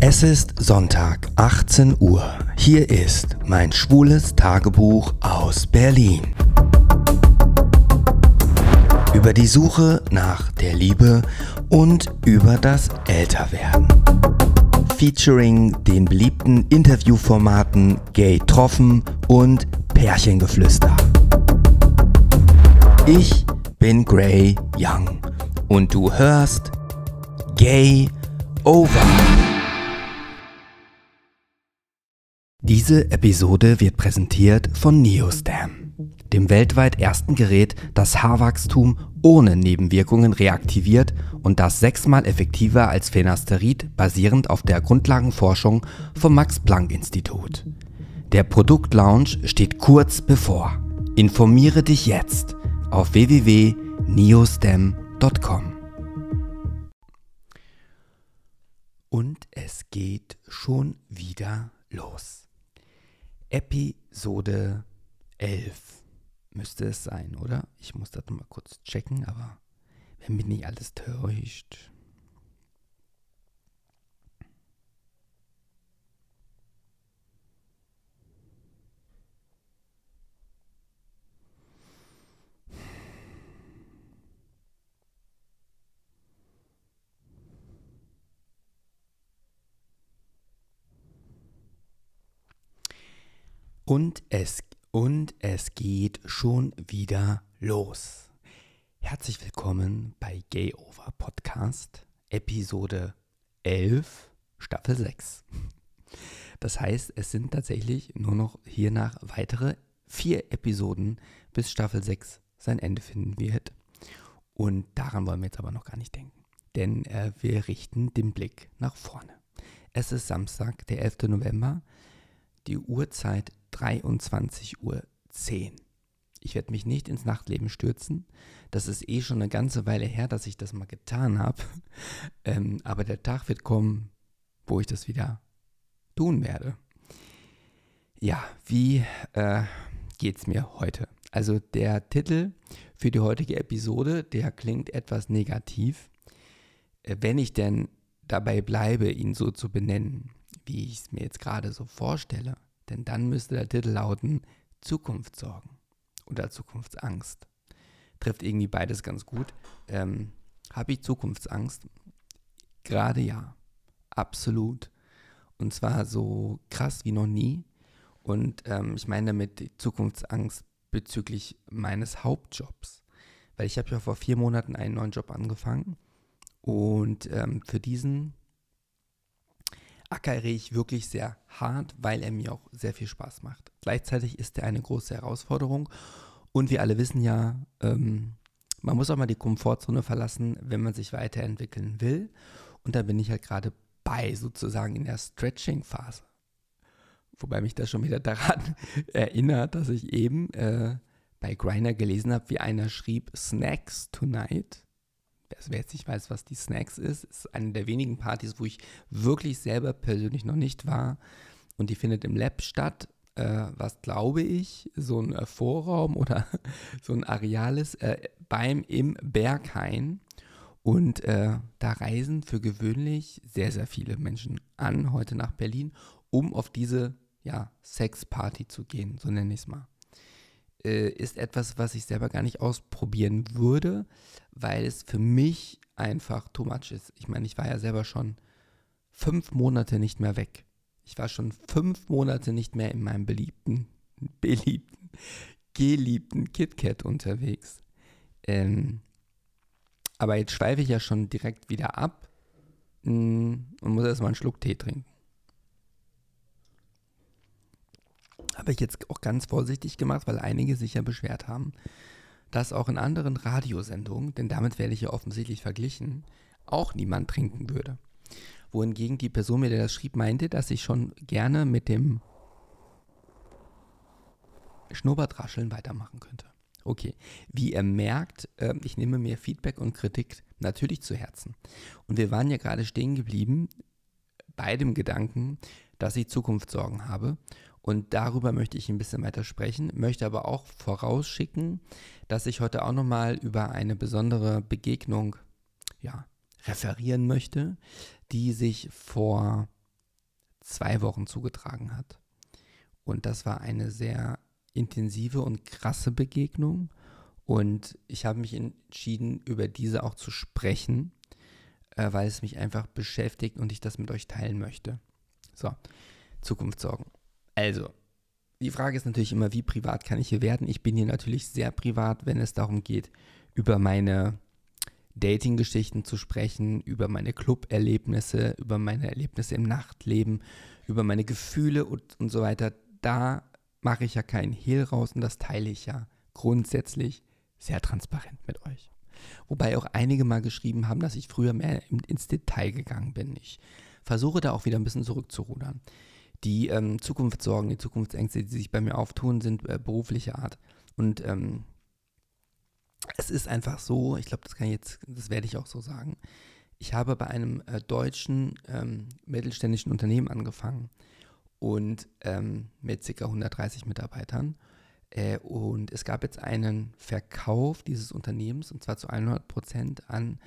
Es ist Sonntag, 18 Uhr. Hier ist mein schwules Tagebuch aus Berlin. Über die Suche nach der Liebe und über das Älterwerden. Featuring den beliebten Interviewformaten Gay Troffen und Pärchengeflüster. Ich bin Gray Young und du hörst Gay Over. Diese Episode wird präsentiert von Neostam, dem weltweit ersten Gerät, das Haarwachstum ohne Nebenwirkungen reaktiviert und das sechsmal effektiver als Phenasterid basierend auf der Grundlagenforschung vom Max-Planck-Institut. Der Produktlaunch steht kurz bevor. Informiere dich jetzt auf www.neostem.com. Und es geht schon wieder los. Episode 11 müsste es sein, oder? Ich muss das mal kurz checken, aber wenn mich nicht alles täuscht. Und es, und es geht schon wieder los. Herzlich willkommen bei Gay Over Podcast, Episode 11, Staffel 6. Das heißt, es sind tatsächlich nur noch hiernach weitere vier Episoden, bis Staffel 6 sein Ende finden wird. Und daran wollen wir jetzt aber noch gar nicht denken. Denn äh, wir richten den Blick nach vorne. Es ist Samstag, der 11. November. Die Uhrzeit 23.10 Uhr. Ich werde mich nicht ins Nachtleben stürzen. Das ist eh schon eine ganze Weile her, dass ich das mal getan habe. Ähm, aber der Tag wird kommen, wo ich das wieder tun werde. Ja, wie äh, geht es mir heute? Also der Titel für die heutige Episode, der klingt etwas negativ. Äh, wenn ich denn dabei bleibe, ihn so zu benennen, wie ich es mir jetzt gerade so vorstelle, denn dann müsste der Titel lauten Zukunftssorgen oder Zukunftsangst. Trifft irgendwie beides ganz gut. Ähm, Habe ich Zukunftsangst? Gerade ja. Absolut. Und zwar so krass wie noch nie. Und ähm, ich meine damit Zukunftsangst bezüglich meines Hauptjobs. Weil ich habe ja vor vier Monaten einen neuen Job angefangen. Und ähm, für diesen ackere ich wirklich sehr hart, weil er mir auch sehr viel Spaß macht. Gleichzeitig ist er eine große Herausforderung und wir alle wissen ja, ähm, man muss auch mal die Komfortzone verlassen, wenn man sich weiterentwickeln will. Und da bin ich halt gerade bei, sozusagen in der Stretching-Phase. Wobei mich das schon wieder daran erinnert, dass ich eben äh, bei Griner gelesen habe, wie einer schrieb, Snacks tonight wer jetzt nicht weiß, was die Snacks ist, ist eine der wenigen Partys, wo ich wirklich selber persönlich noch nicht war. Und die findet im Lab statt, äh, was glaube ich, so ein äh, Vorraum oder so ein Areal ist, äh, beim im Berghain. Und äh, da reisen für gewöhnlich sehr, sehr viele Menschen an, heute nach Berlin, um auf diese ja, Sexparty zu gehen, so nenne ich es mal äh, ist etwas, was ich selber gar nicht ausprobieren würde, weil es für mich einfach too much ist. Ich meine, ich war ja selber schon fünf Monate nicht mehr weg. Ich war schon fünf Monate nicht mehr in meinem beliebten, beliebten, geliebten KitKat unterwegs. Ähm, aber jetzt schweife ich ja schon direkt wieder ab mm, und muss erstmal einen Schluck Tee trinken. Habe ich jetzt auch ganz vorsichtig gemacht, weil einige sich ja beschwert haben, dass auch in anderen Radiosendungen, denn damit werde ich ja offensichtlich verglichen, auch niemand trinken würde. Wohingegen die Person mir, der das schrieb, meinte, dass ich schon gerne mit dem Schnurrbartrascheln weitermachen könnte. Okay, wie ihr merkt, äh, ich nehme mir Feedback und Kritik natürlich zu Herzen. Und wir waren ja gerade stehen geblieben bei dem Gedanken, dass ich Zukunftssorgen habe und darüber möchte ich ein bisschen weiter sprechen, möchte aber auch vorausschicken, dass ich heute auch nochmal über eine besondere Begegnung ja, referieren möchte, die sich vor zwei Wochen zugetragen hat. Und das war eine sehr intensive und krasse Begegnung. Und ich habe mich entschieden, über diese auch zu sprechen, äh, weil es mich einfach beschäftigt und ich das mit euch teilen möchte. So, Zukunftssorgen. Also, die Frage ist natürlich immer, wie privat kann ich hier werden? Ich bin hier natürlich sehr privat, wenn es darum geht, über meine Dating-Geschichten zu sprechen, über meine Club-Erlebnisse, über meine Erlebnisse im Nachtleben, über meine Gefühle und, und so weiter. Da mache ich ja keinen Hehl raus und das teile ich ja grundsätzlich sehr transparent mit euch. Wobei auch einige mal geschrieben haben, dass ich früher mehr ins Detail gegangen bin. Ich versuche da auch wieder ein bisschen zurückzurudern. Die ähm, Zukunftssorgen, die Zukunftsängste, die sich bei mir auftun, sind äh, beruflicher Art. Und ähm, es ist einfach so, ich glaube, das kann ich jetzt, das werde ich auch so sagen. Ich habe bei einem äh, deutschen ähm, mittelständischen Unternehmen angefangen und ähm, mit ca. 130 Mitarbeitern. Äh, und es gab jetzt einen Verkauf dieses Unternehmens und zwar zu 100 Prozent an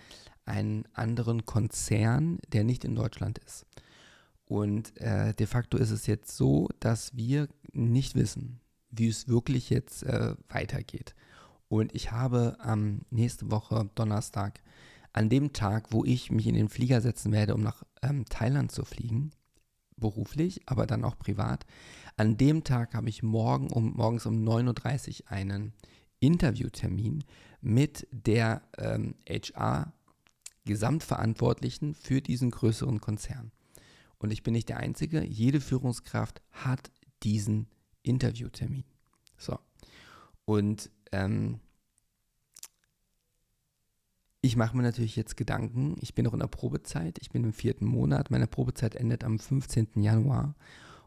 einen anderen Konzern, der nicht in Deutschland ist. Und äh, de facto ist es jetzt so, dass wir nicht wissen, wie es wirklich jetzt äh, weitergeht. Und ich habe ähm, nächste Woche Donnerstag, an dem Tag, wo ich mich in den Flieger setzen werde, um nach ähm, Thailand zu fliegen, beruflich, aber dann auch privat, an dem Tag habe ich morgen um, morgens um 9.30 Uhr einen Interviewtermin mit der ähm, HR-Gesamtverantwortlichen für diesen größeren Konzern. Und ich bin nicht der Einzige. Jede Führungskraft hat diesen Interviewtermin. So. Und ähm, ich mache mir natürlich jetzt Gedanken. Ich bin noch in der Probezeit. Ich bin im vierten Monat. Meine Probezeit endet am 15. Januar.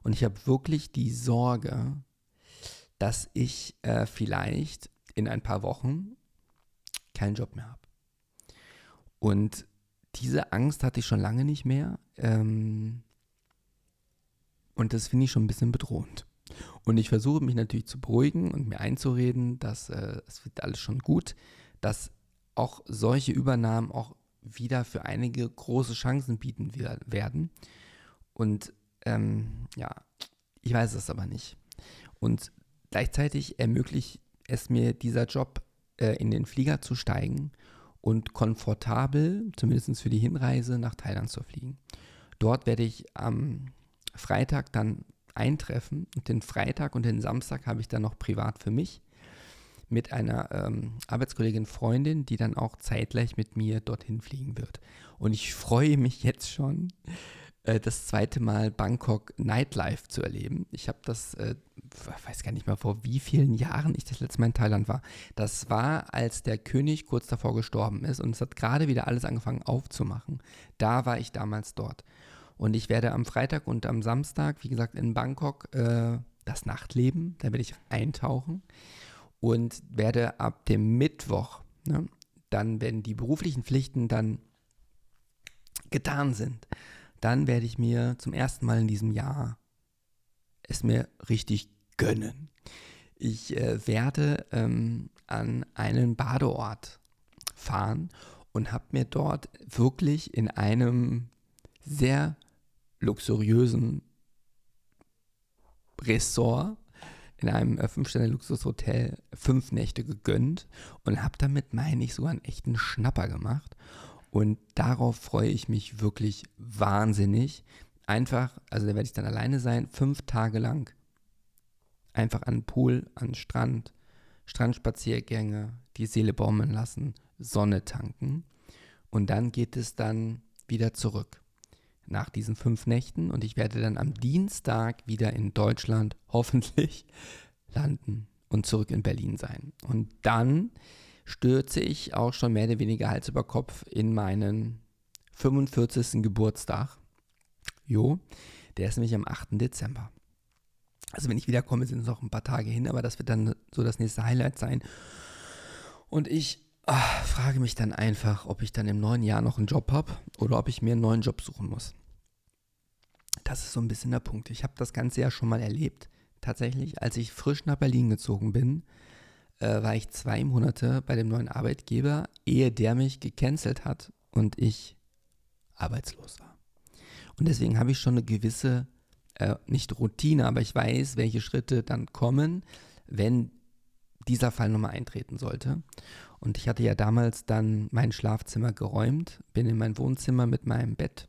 Und ich habe wirklich die Sorge, dass ich äh, vielleicht in ein paar Wochen keinen Job mehr habe. Und diese Angst hatte ich schon lange nicht mehr. Ähm, und das finde ich schon ein bisschen bedrohend. Und ich versuche mich natürlich zu beruhigen und mir einzureden, dass äh, es wird alles schon gut, dass auch solche Übernahmen auch wieder für einige große Chancen bieten werden. Und ähm, ja, ich weiß es aber nicht. Und gleichzeitig ermöglicht es mir dieser Job, äh, in den Flieger zu steigen und komfortabel, zumindest für die Hinreise, nach Thailand zu fliegen. Dort werde ich am Freitag dann eintreffen und den Freitag und den Samstag habe ich dann noch privat für mich mit einer ähm, Arbeitskollegin Freundin, die dann auch zeitgleich mit mir dorthin fliegen wird. Und ich freue mich jetzt schon, äh, das zweite Mal Bangkok Nightlife zu erleben. Ich habe das, äh, weiß gar nicht mehr vor wie vielen Jahren ich das letzte Mal in Thailand war. Das war, als der König kurz davor gestorben ist und es hat gerade wieder alles angefangen aufzumachen. Da war ich damals dort. Und ich werde am Freitag und am Samstag, wie gesagt, in Bangkok äh, das Nachtleben, da werde ich eintauchen und werde ab dem Mittwoch, ne, dann, wenn die beruflichen Pflichten dann getan sind, dann werde ich mir zum ersten Mal in diesem Jahr es mir richtig gönnen. Ich äh, werde ähm, an einen Badeort fahren und habe mir dort wirklich in einem sehr luxuriösen Ressort in einem äh, Fünf-Sterne-Luxushotel fünf Nächte gegönnt und habe damit, meine ich, sogar einen echten Schnapper gemacht. Und darauf freue ich mich wirklich wahnsinnig. Einfach, also da werde ich dann alleine sein, fünf Tage lang. Einfach an den Pool, an den Strand, Strandspaziergänge, die Seele baumeln lassen, Sonne tanken. Und dann geht es dann wieder zurück nach diesen fünf Nächten und ich werde dann am Dienstag wieder in Deutschland hoffentlich landen und zurück in Berlin sein. Und dann stürze ich auch schon mehr oder weniger Hals über Kopf in meinen 45. Geburtstag. Jo, der ist nämlich am 8. Dezember. Also wenn ich wiederkomme, sind es noch ein paar Tage hin, aber das wird dann so das nächste Highlight sein. Und ich ach, frage mich dann einfach, ob ich dann im neuen Jahr noch einen Job habe oder ob ich mir einen neuen Job suchen muss. Das ist so ein bisschen der Punkt. Ich habe das Ganze ja schon mal erlebt. Tatsächlich, als ich frisch nach Berlin gezogen bin, äh, war ich zwei Monate bei dem neuen Arbeitgeber, ehe der mich gecancelt hat und ich arbeitslos war. Und deswegen habe ich schon eine gewisse, äh, nicht Routine, aber ich weiß, welche Schritte dann kommen, wenn dieser Fall nochmal eintreten sollte. Und ich hatte ja damals dann mein Schlafzimmer geräumt, bin in mein Wohnzimmer mit meinem Bett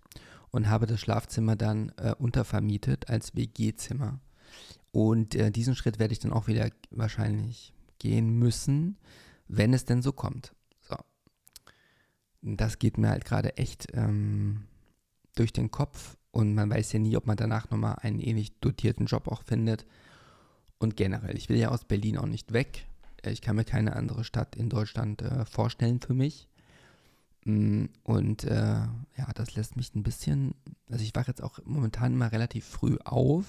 und habe das Schlafzimmer dann äh, untervermietet als WG-Zimmer. Und äh, diesen Schritt werde ich dann auch wieder wahrscheinlich gehen müssen, wenn es denn so kommt. So. Das geht mir halt gerade echt ähm, durch den Kopf und man weiß ja nie, ob man danach nochmal einen ähnlich dotierten Job auch findet. Und generell, ich will ja aus Berlin auch nicht weg. Ich kann mir keine andere Stadt in Deutschland äh, vorstellen für mich. Mm, und äh, ja, das lässt mich ein bisschen, also ich wache jetzt auch momentan immer relativ früh auf,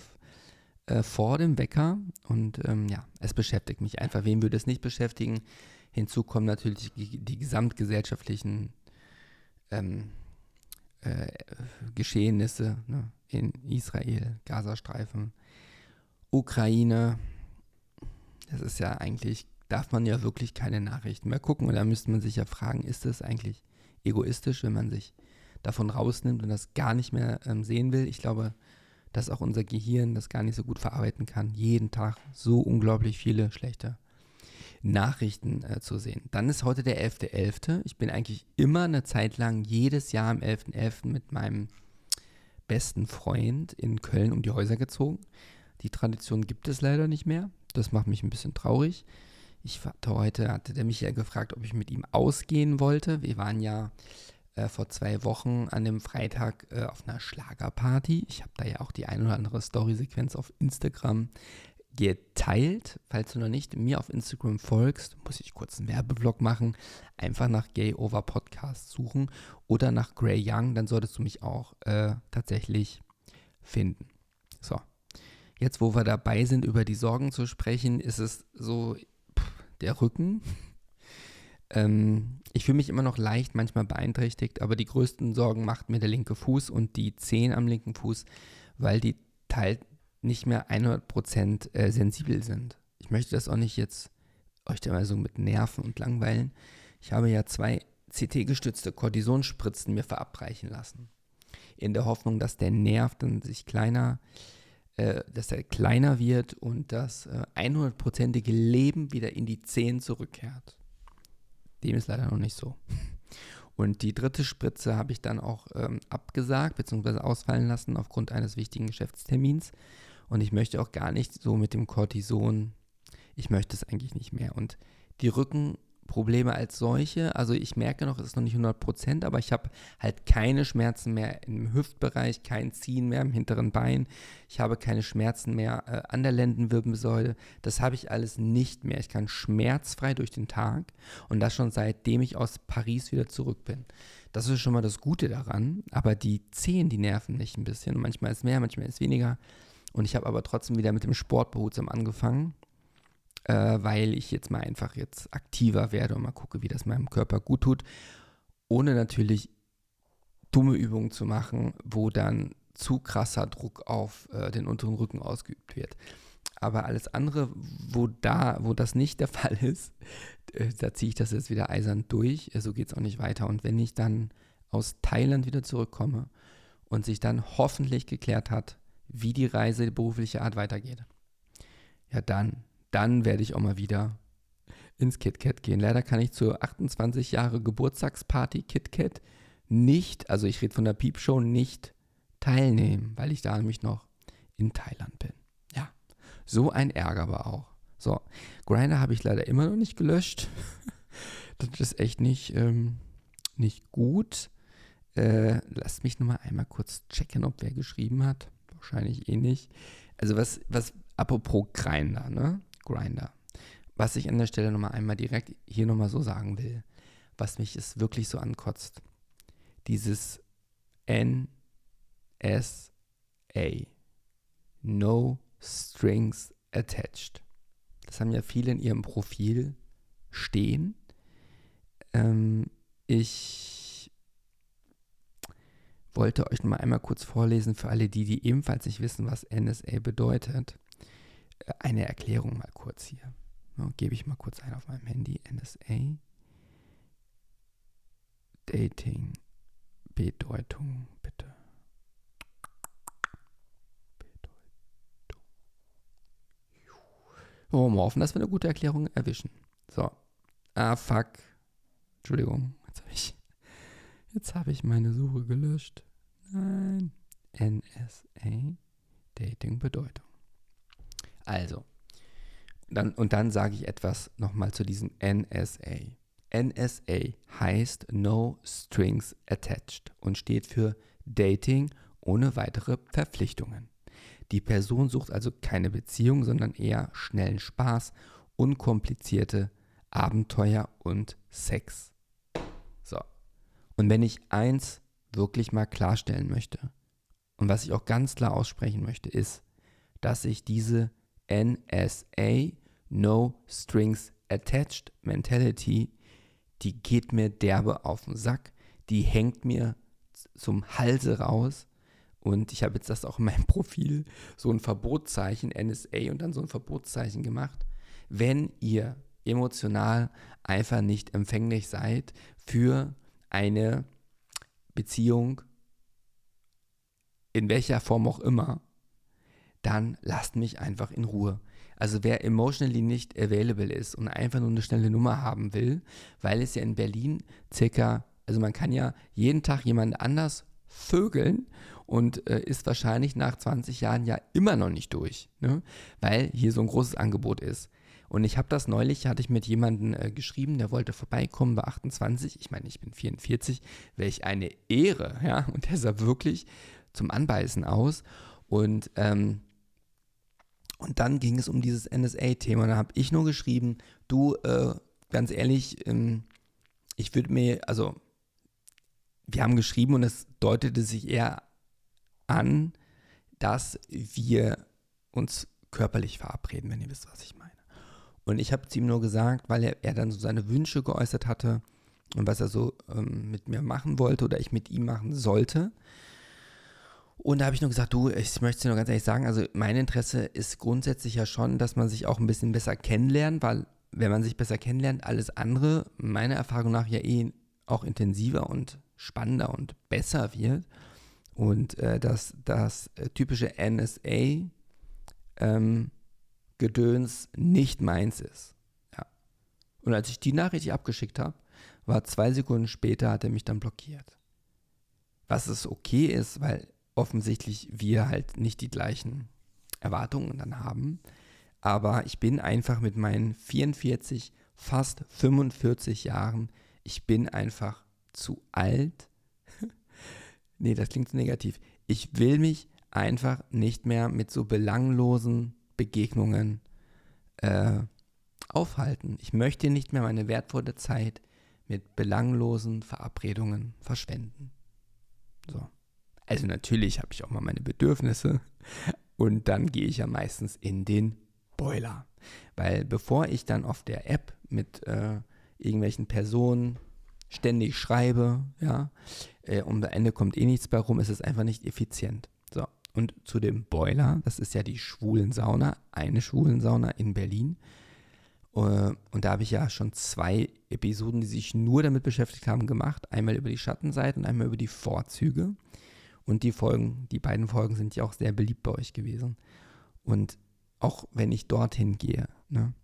äh, vor dem Wecker. Und ähm, ja, es beschäftigt mich einfach. Wen würde es nicht beschäftigen? Hinzu kommen natürlich die, die gesamtgesellschaftlichen ähm, äh, Geschehnisse ne? in Israel, Gazastreifen, Ukraine. Das ist ja eigentlich, darf man ja wirklich keine Nachrichten mehr gucken. Und da müsste man sich ja fragen, ist das eigentlich egoistisch, wenn man sich davon rausnimmt und das gar nicht mehr ähm, sehen will? Ich glaube, dass auch unser Gehirn das gar nicht so gut verarbeiten kann, jeden Tag so unglaublich viele schlechte Nachrichten äh, zu sehen. Dann ist heute der 11.11. .11. Ich bin eigentlich immer eine Zeit lang jedes Jahr am 11.11. .11. mit meinem besten Freund in Köln um die Häuser gezogen. Die Tradition gibt es leider nicht mehr. Das macht mich ein bisschen traurig. Ich hatte heute, hatte der mich ja gefragt, ob ich mit ihm ausgehen wollte. Wir waren ja äh, vor zwei Wochen an dem Freitag äh, auf einer Schlagerparty. Ich habe da ja auch die ein oder andere Story-Sequenz auf Instagram geteilt. Falls du noch nicht mir auf Instagram folgst, muss ich kurz einen Werbeblock machen. Einfach nach Gay Over Podcast suchen oder nach Gray Young, dann solltest du mich auch äh, tatsächlich finden. So, jetzt wo wir dabei sind, über die Sorgen zu sprechen, ist es so der Rücken. ähm, ich fühle mich immer noch leicht, manchmal beeinträchtigt, aber die größten Sorgen macht mir der linke Fuß und die Zehen am linken Fuß, weil die teilt nicht mehr 100% äh, sensibel sind. Ich möchte das auch nicht jetzt euch da mal so mit Nerven und langweilen. Ich habe ja zwei CT-gestützte Kortisonspritzen mir verabreichen lassen. In der Hoffnung, dass der Nerv dann sich kleiner, äh, dass er kleiner wird und das äh, 100%ige Leben wieder in die Zehen zurückkehrt. Dem ist leider noch nicht so. Und die dritte Spritze habe ich dann auch ähm, abgesagt bzw. ausfallen lassen aufgrund eines wichtigen Geschäftstermins. Und ich möchte auch gar nicht so mit dem Cortison, ich möchte es eigentlich nicht mehr. Und die Rückenprobleme als solche, also ich merke noch, es ist noch nicht 100 Prozent, aber ich habe halt keine Schmerzen mehr im Hüftbereich, kein Ziehen mehr im hinteren Bein. Ich habe keine Schmerzen mehr äh, an der Lendenwirbelsäule. Das habe ich alles nicht mehr. Ich kann schmerzfrei durch den Tag und das schon seitdem ich aus Paris wieder zurück bin. Das ist schon mal das Gute daran, aber die Zehen, die nerven mich ein bisschen. Manchmal ist mehr, manchmal ist weniger. Und ich habe aber trotzdem wieder mit dem Sport behutsam angefangen, äh, weil ich jetzt mal einfach jetzt aktiver werde und mal gucke, wie das meinem Körper gut tut, ohne natürlich dumme Übungen zu machen, wo dann zu krasser Druck auf äh, den unteren Rücken ausgeübt wird. Aber alles andere, wo da, wo das nicht der Fall ist, äh, da ziehe ich das jetzt wieder eisern durch. So geht es auch nicht weiter. Und wenn ich dann aus Thailand wieder zurückkomme und sich dann hoffentlich geklärt hat, wie die Reise berufliche Art weitergeht. Ja, dann, dann werde ich auch mal wieder ins KitKat gehen. Leider kann ich zur 28 Jahre Geburtstagsparty KitKat nicht, also ich rede von der Piepshow, nicht teilnehmen, weil ich da nämlich noch in Thailand bin. Ja, so ein Ärger war auch. So, Grinder habe ich leider immer noch nicht gelöscht. das ist echt nicht, ähm, nicht gut. Äh, lasst mich nochmal einmal kurz checken, ob wer geschrieben hat wahrscheinlich eh nicht. Also was, was, apropos Grinder, ne? Grinder. Was ich an der Stelle nochmal einmal direkt hier nochmal so sagen will, was mich es wirklich so ankotzt. Dieses NSA. No Strings Attached. Das haben ja viele in ihrem Profil stehen. Ähm, ich wollte euch mal einmal kurz vorlesen für alle die, die ebenfalls nicht wissen, was NSA bedeutet. Eine Erklärung mal kurz hier. Ja, Gebe ich mal kurz ein auf meinem Handy. NSA. Dating Bedeutung, bitte. Bedeutung. Oh, mal hoffen, dass wir eine gute Erklärung erwischen. So. Ah, fuck. Entschuldigung, jetzt habe ich, hab ich meine Suche gelöscht. Nein. NSA, Dating Bedeutung. Also, dann, und dann sage ich etwas nochmal zu diesem NSA. NSA heißt No Strings Attached und steht für Dating ohne weitere Verpflichtungen. Die Person sucht also keine Beziehung, sondern eher schnellen Spaß, unkomplizierte Abenteuer und Sex. So. Und wenn ich eins wirklich mal klarstellen möchte und was ich auch ganz klar aussprechen möchte, ist, dass ich diese NSA, No Strings Attached Mentality, die geht mir derbe auf den Sack, die hängt mir zum Halse raus. Und ich habe jetzt das auch in meinem Profil, so ein Verbotszeichen, NSA und dann so ein Verbotszeichen gemacht. Wenn ihr emotional einfach nicht empfänglich seid für eine Beziehung, in welcher Form auch immer, dann lasst mich einfach in Ruhe. Also wer emotionally nicht available ist und einfach nur eine schnelle Nummer haben will, weil es ja in Berlin circa, also man kann ja jeden Tag jemand anders vögeln und äh, ist wahrscheinlich nach 20 Jahren ja immer noch nicht durch, ne? weil hier so ein großes Angebot ist. Und ich habe das neulich, hatte ich mit jemandem äh, geschrieben, der wollte vorbeikommen, war 28. Ich meine, ich bin 44, welch eine Ehre, ja. Und der sah wirklich zum Anbeißen aus. Und ähm, und dann ging es um dieses NSA-Thema. Da habe ich nur geschrieben, du, äh, ganz ehrlich, ähm, ich würde mir, also, wir haben geschrieben und es deutete sich eher an, dass wir uns körperlich verabreden, wenn ihr wisst, was ich meine. Und ich habe es ihm nur gesagt, weil er, er dann so seine Wünsche geäußert hatte und was er so ähm, mit mir machen wollte oder ich mit ihm machen sollte. Und da habe ich nur gesagt, du, ich möchte dir nur ganz ehrlich sagen, also mein Interesse ist grundsätzlich ja schon, dass man sich auch ein bisschen besser kennenlernt, weil wenn man sich besser kennenlernt, alles andere meiner Erfahrung nach ja eh auch intensiver und spannender und besser wird. Und äh, dass das äh, typische NSA ähm, Gedöns nicht meins ist. Ja. Und als ich die Nachricht abgeschickt habe, war zwei Sekunden später, hat er mich dann blockiert. Was es okay ist, weil offensichtlich wir halt nicht die gleichen Erwartungen dann haben. Aber ich bin einfach mit meinen 44, fast 45 Jahren, ich bin einfach zu alt. nee, das klingt zu negativ. Ich will mich einfach nicht mehr mit so belanglosen Begegnungen äh, aufhalten. Ich möchte nicht mehr meine wertvolle Zeit mit belanglosen Verabredungen verschwenden. So. Also natürlich habe ich auch mal meine Bedürfnisse und dann gehe ich ja meistens in den Boiler. Weil bevor ich dann auf der App mit äh, irgendwelchen Personen ständig schreibe, ja, äh, und am Ende kommt eh nichts bei rum, ist es einfach nicht effizient. So, und zu dem Boiler, das ist ja die schwulen Sauna, eine schwulen Sauna in Berlin. Uh, und da habe ich ja schon zwei Episoden, die sich nur damit beschäftigt haben, gemacht. Einmal über die Schattenseiten und einmal über die Vorzüge. Und die Folgen, die beiden Folgen sind ja auch sehr beliebt bei euch gewesen. Und auch wenn ich dorthin gehe, ne,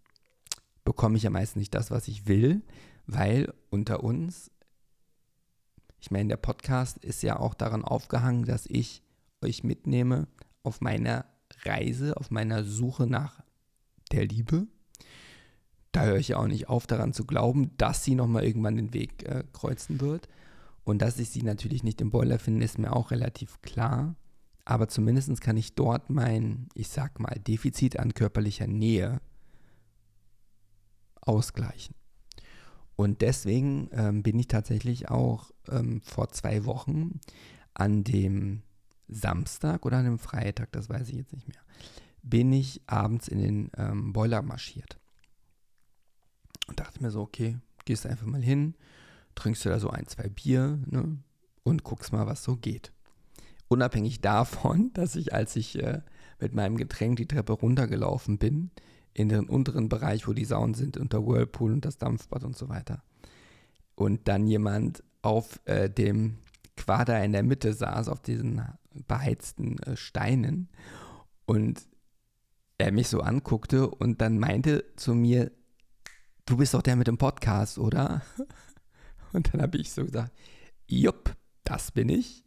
bekomme ich ja meistens nicht das, was ich will, weil unter uns, ich meine, der Podcast ist ja auch daran aufgehangen, dass ich euch mitnehme auf meiner Reise, auf meiner Suche nach der Liebe. Da höre ich ja auch nicht auf, daran zu glauben, dass sie nochmal irgendwann den Weg äh, kreuzen wird. Und dass ich sie natürlich nicht im Boiler finde, ist mir auch relativ klar. Aber zumindest kann ich dort mein, ich sag mal, Defizit an körperlicher Nähe ausgleichen. Und deswegen ähm, bin ich tatsächlich auch ähm, vor zwei Wochen an dem Samstag oder an dem Freitag, das weiß ich jetzt nicht mehr, bin ich abends in den ähm, Boiler marschiert. Und dachte mir so, okay, gehst einfach mal hin, trinkst du da so ein, zwei Bier ne, und guckst mal, was so geht. Unabhängig davon, dass ich, als ich äh, mit meinem Getränk die Treppe runtergelaufen bin, in den unteren Bereich, wo die Saunen sind, unter Whirlpool und das Dampfbad und so weiter, und dann jemand auf äh, dem Quader in der Mitte saß, auf diesen beheizten äh, Steinen. Und er mich so anguckte und dann meinte zu mir, du bist doch der mit dem Podcast, oder? Und dann habe ich so gesagt, jupp, das bin ich.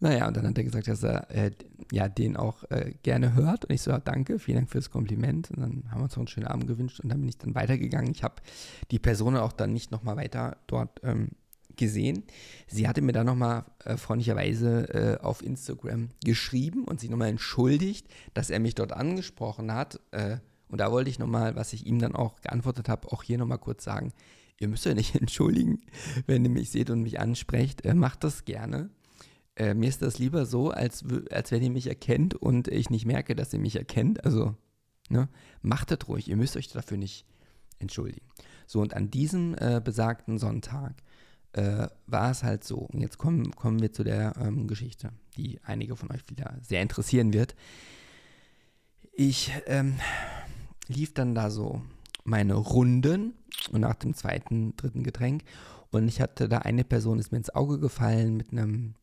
Naja, und dann hat er gesagt, dass er äh, ja, den auch äh, gerne hört. Und ich so, danke, vielen Dank fürs Kompliment. Und dann haben wir uns noch einen schönen Abend gewünscht und dann bin ich dann weitergegangen. Ich habe die Person auch dann nicht nochmal weiter dort ähm, gesehen. Sie hatte mir dann nochmal äh, freundlicherweise äh, auf Instagram geschrieben und sich nochmal entschuldigt, dass er mich dort angesprochen hat. Äh, und da wollte ich nochmal, was ich ihm dann auch geantwortet habe, auch hier nochmal kurz sagen. Ihr müsst euch nicht entschuldigen, wenn ihr mich seht und mich ansprecht. Äh, macht das gerne. Äh, mir ist das lieber so, als, als wenn ihr mich erkennt und ich nicht merke, dass ihr mich erkennt. Also, ne, macht das ruhig. Ihr müsst euch dafür nicht entschuldigen. So, und an diesem äh, besagten Sonntag äh, war es halt so. Und jetzt kommen, kommen wir zu der ähm, Geschichte, die einige von euch wieder sehr interessieren wird. Ich ähm, lief dann da so meine Runden und nach dem zweiten, dritten Getränk und ich hatte da eine Person, ist mir ins Auge gefallen mit einem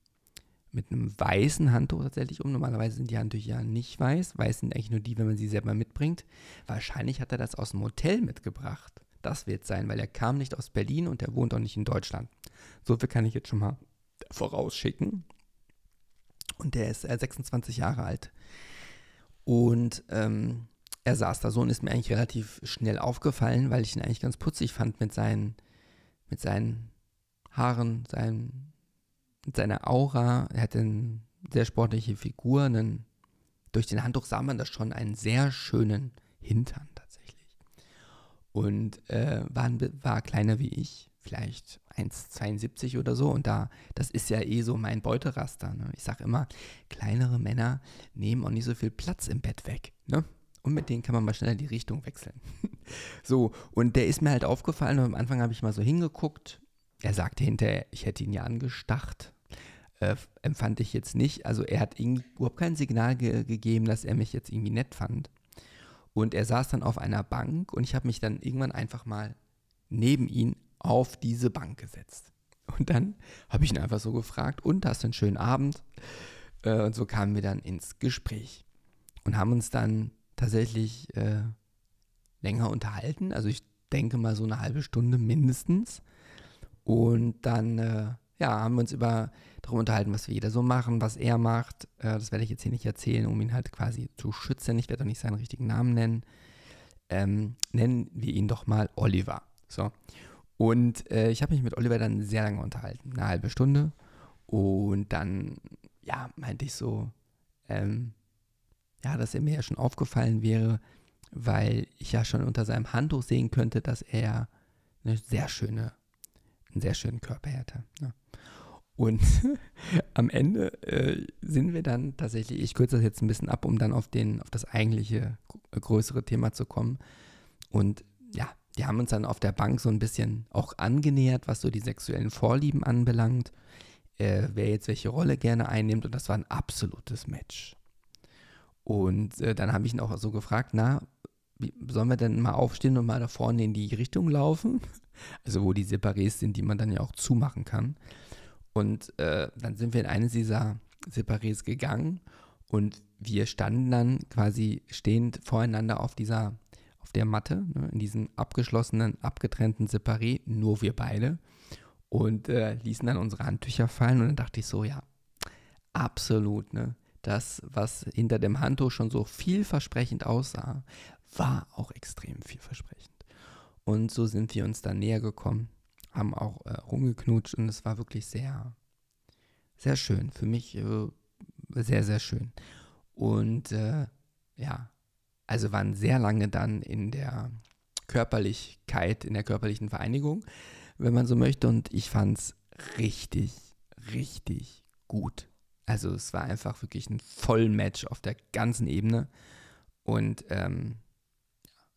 mit einem weißen Handtuch tatsächlich um. Normalerweise sind die Handtücher ja nicht weiß. Weiß sind eigentlich nur die, wenn man sie selber mitbringt. Wahrscheinlich hat er das aus dem Hotel mitgebracht. Das wird sein, weil er kam nicht aus Berlin und er wohnt auch nicht in Deutschland. So viel kann ich jetzt schon mal vorausschicken. Und der ist 26 äh, Jahre alt. Und ähm, er saß da so und ist mir eigentlich relativ schnell aufgefallen, weil ich ihn eigentlich ganz putzig fand mit seinen, mit seinen Haaren, seinen, mit seiner Aura. Er hatte eine sehr sportliche Figur. Einen, durch den Handtuch sah man das schon einen sehr schönen Hintern und äh, war, war kleiner wie ich, vielleicht 1,72 oder so. Und da, das ist ja eh so mein Beuteraster. Ne? Ich sage immer, kleinere Männer nehmen auch nicht so viel Platz im Bett weg. Ne? Und mit denen kann man mal schneller die Richtung wechseln. so, und der ist mir halt aufgefallen und am Anfang habe ich mal so hingeguckt. Er sagte hinterher, ich hätte ihn ja angestacht. Äh, empfand ich jetzt nicht. Also er hat überhaupt kein Signal ge gegeben, dass er mich jetzt irgendwie nett fand. Und er saß dann auf einer Bank und ich habe mich dann irgendwann einfach mal neben ihn auf diese Bank gesetzt. Und dann habe ich ihn einfach so gefragt, und hast du einen schönen Abend? Äh, und so kamen wir dann ins Gespräch und haben uns dann tatsächlich äh, länger unterhalten. Also ich denke mal so eine halbe Stunde mindestens. Und dann äh, ja, haben wir uns über darüber unterhalten, was wir jeder so machen, was er macht. Äh, das werde ich jetzt hier nicht erzählen, um ihn halt quasi zu schützen. Ich werde auch nicht seinen richtigen Namen nennen. Ähm, nennen wir ihn doch mal Oliver. So. Und äh, ich habe mich mit Oliver dann sehr lange unterhalten, eine halbe Stunde. Und dann, ja, meinte ich so, ähm, ja, dass er mir ja schon aufgefallen wäre, weil ich ja schon unter seinem Handtuch sehen könnte, dass er eine sehr schöne, einen sehr schönen Körper hätte. Ne? Und am Ende äh, sind wir dann tatsächlich, ich kürze das jetzt ein bisschen ab, um dann auf, den, auf das eigentliche größere Thema zu kommen. Und ja, wir haben uns dann auf der Bank so ein bisschen auch angenähert, was so die sexuellen Vorlieben anbelangt, äh, wer jetzt welche Rolle gerne einnimmt. Und das war ein absolutes Match. Und äh, dann habe ich ihn auch so gefragt, na, wie, sollen wir denn mal aufstehen und mal da vorne in die Richtung laufen? Also wo die Separés sind, die man dann ja auch zumachen kann. Und äh, dann sind wir in eines dieser Separés gegangen und wir standen dann quasi stehend voreinander auf dieser, auf der Matte, ne, in diesem abgeschlossenen, abgetrennten Separé, nur wir beide. Und äh, ließen dann unsere Handtücher fallen und dann dachte ich so, ja, absolut, ne? Das, was hinter dem Handtuch schon so vielversprechend aussah, war auch extrem vielversprechend. Und so sind wir uns dann näher gekommen haben auch äh, rumgeknutscht und es war wirklich sehr, sehr schön. Für mich äh, sehr, sehr schön. Und äh, ja, also waren sehr lange dann in der Körperlichkeit, in der körperlichen Vereinigung, wenn man so möchte. Und ich fand es richtig, richtig gut. Also es war einfach wirklich ein Vollmatch auf der ganzen Ebene. Und ähm,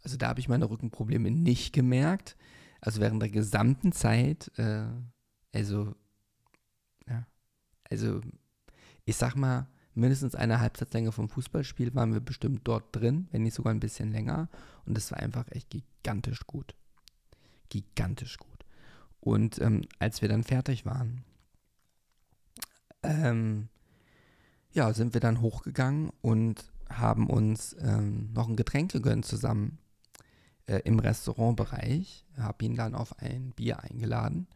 also da habe ich meine Rückenprobleme nicht gemerkt also während der gesamten Zeit, äh, also, ja, also, ich sag mal, mindestens eine Halbzeitlänge vom Fußballspiel waren wir bestimmt dort drin, wenn nicht sogar ein bisschen länger. Und es war einfach echt gigantisch gut. Gigantisch gut. Und ähm, als wir dann fertig waren, ähm, ja, sind wir dann hochgegangen und haben uns ähm, noch ein Getränk gegönnt zusammen äh, im Restaurantbereich. Habe ihn dann auf ein Bier eingeladen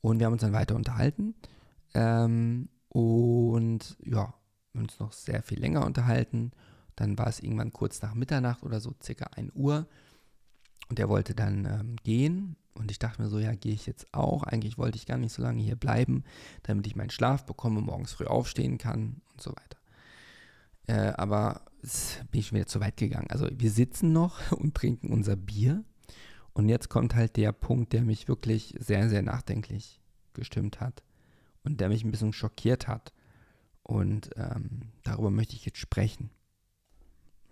und wir haben uns dann weiter unterhalten. Ähm, und ja, uns noch sehr viel länger unterhalten. Dann war es irgendwann kurz nach Mitternacht oder so, circa 1 Uhr. Und er wollte dann ähm, gehen. Und ich dachte mir so, ja, gehe ich jetzt auch. Eigentlich wollte ich gar nicht so lange hier bleiben, damit ich meinen Schlaf bekomme, morgens früh aufstehen kann und so weiter. Äh, aber es bin ich schon wieder zu weit gegangen. Also wir sitzen noch und trinken unser Bier. Und jetzt kommt halt der Punkt, der mich wirklich sehr, sehr nachdenklich gestimmt hat und der mich ein bisschen schockiert hat. Und ähm, darüber möchte ich jetzt sprechen.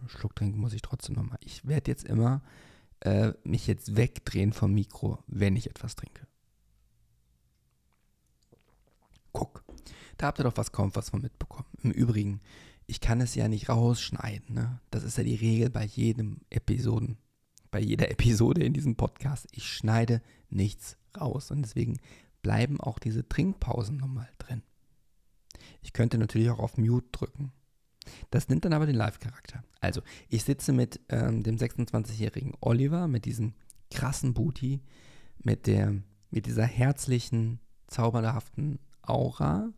Schluck trinken muss ich trotzdem nochmal. Ich werde jetzt immer äh, mich jetzt wegdrehen vom Mikro, wenn ich etwas trinke. Guck, da habt ihr doch was kaum was von mitbekommen. Im Übrigen, ich kann es ja nicht rausschneiden. Ne? Das ist ja die Regel bei jedem Episoden, bei jeder Episode in diesem Podcast. Ich schneide nichts raus und deswegen bleiben auch diese Trinkpausen nochmal drin. Ich könnte natürlich auch auf Mute drücken. Das nimmt dann aber den Live-Charakter. Also, ich sitze mit ähm, dem 26-jährigen Oliver, mit diesem krassen Booty, mit, der, mit dieser herzlichen, zauberhaften Aura.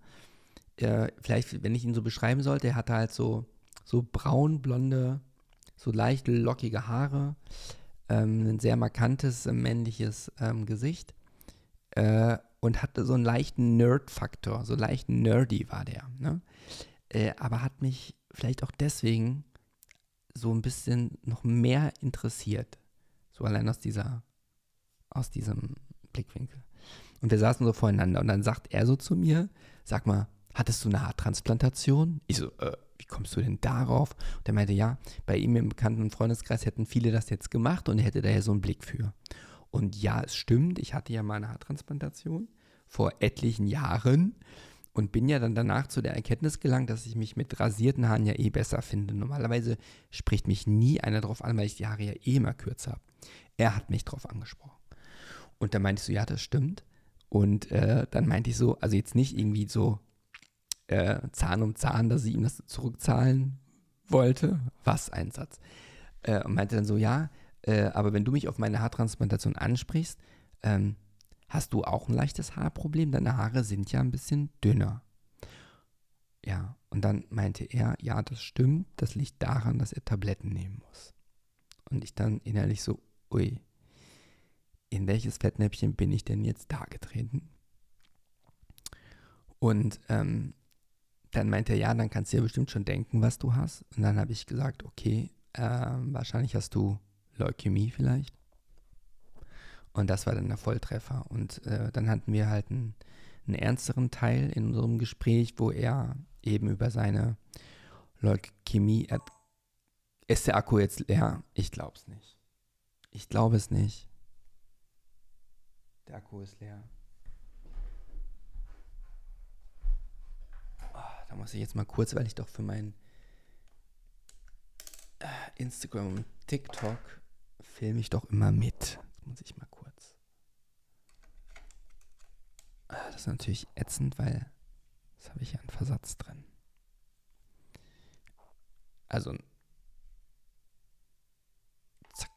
Äh, vielleicht, wenn ich ihn so beschreiben sollte, er hatte halt so, so braun-blonde, so leicht lockige Haare, ähm, ein sehr markantes, äh, männliches ähm, Gesicht. Äh, und hatte so einen leichten Nerd-Faktor, so leicht nerdy war der. Ne? Äh, aber hat mich vielleicht auch deswegen so ein bisschen noch mehr interessiert. So allein aus dieser, aus diesem Blickwinkel. Und wir saßen so voreinander und dann sagt er so zu mir, sag mal, hattest du eine Haartransplantation? Ich so, äh, wie kommst du denn darauf? Und er meinte, ja, bei ihm im bekannten Freundeskreis hätten viele das jetzt gemacht und er hätte daher so einen Blick für. Und ja, es stimmt, ich hatte ja mal eine Haartransplantation vor etlichen Jahren und bin ja dann danach zu der Erkenntnis gelangt, dass ich mich mit rasierten Haaren ja eh besser finde. Normalerweise spricht mich nie einer drauf an, weil ich die Haare ja eh immer kürzer habe. Er hat mich drauf angesprochen. Und dann meinte ich so, ja, das stimmt. Und äh, dann meinte ich so, also jetzt nicht irgendwie so äh, Zahn um Zahn, dass ich ihm das zurückzahlen wollte. Was ein Satz. Äh, und meinte dann so, ja, äh, aber wenn du mich auf meine Haartransplantation ansprichst, ähm, hast du auch ein leichtes Haarproblem? Deine Haare sind ja ein bisschen dünner. Ja, und dann meinte er, ja, das stimmt, das liegt daran, dass er Tabletten nehmen muss. Und ich dann innerlich so, ui, in welches Fettnäpfchen bin ich denn jetzt da getreten? Und ähm, dann meinte er, ja, dann kannst du ja bestimmt schon denken, was du hast. Und dann habe ich gesagt, okay, äh, wahrscheinlich hast du Leukämie vielleicht. Und das war dann der Volltreffer. Und äh, dann hatten wir halt einen, einen, ernsteren Teil in unserem Gespräch, wo er eben über seine Leukämie. Ist der Akku jetzt leer? Ich glaube es nicht. Ich glaube es nicht. Der Akku ist leer. Oh, da muss ich jetzt mal kurz, weil ich doch für mein äh, Instagram und TikTok filme ich doch immer mit. Jetzt muss ich mal kurz. Ah, das ist natürlich ätzend, weil das habe ich ja einen Versatz drin. Also, zack.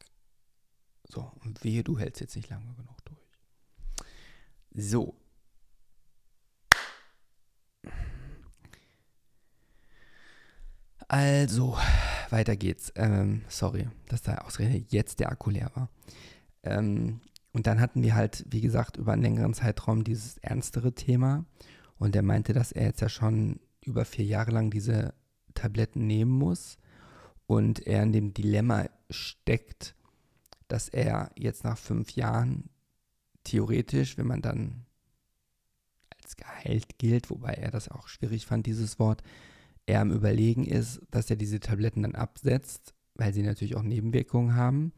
So, und wehe, du hältst jetzt nicht lange genug durch. So. Also, weiter geht's. Ähm, sorry, dass da ausgerechnet jetzt der Akku leer war. Ähm, und dann hatten wir halt, wie gesagt, über einen längeren Zeitraum dieses ernstere Thema. Und er meinte, dass er jetzt ja schon über vier Jahre lang diese Tabletten nehmen muss. Und er in dem Dilemma steckt, dass er jetzt nach fünf Jahren theoretisch, wenn man dann als geheilt gilt, wobei er das auch schwierig fand, dieses Wort, er am Überlegen ist, dass er diese Tabletten dann absetzt, weil sie natürlich auch Nebenwirkungen haben.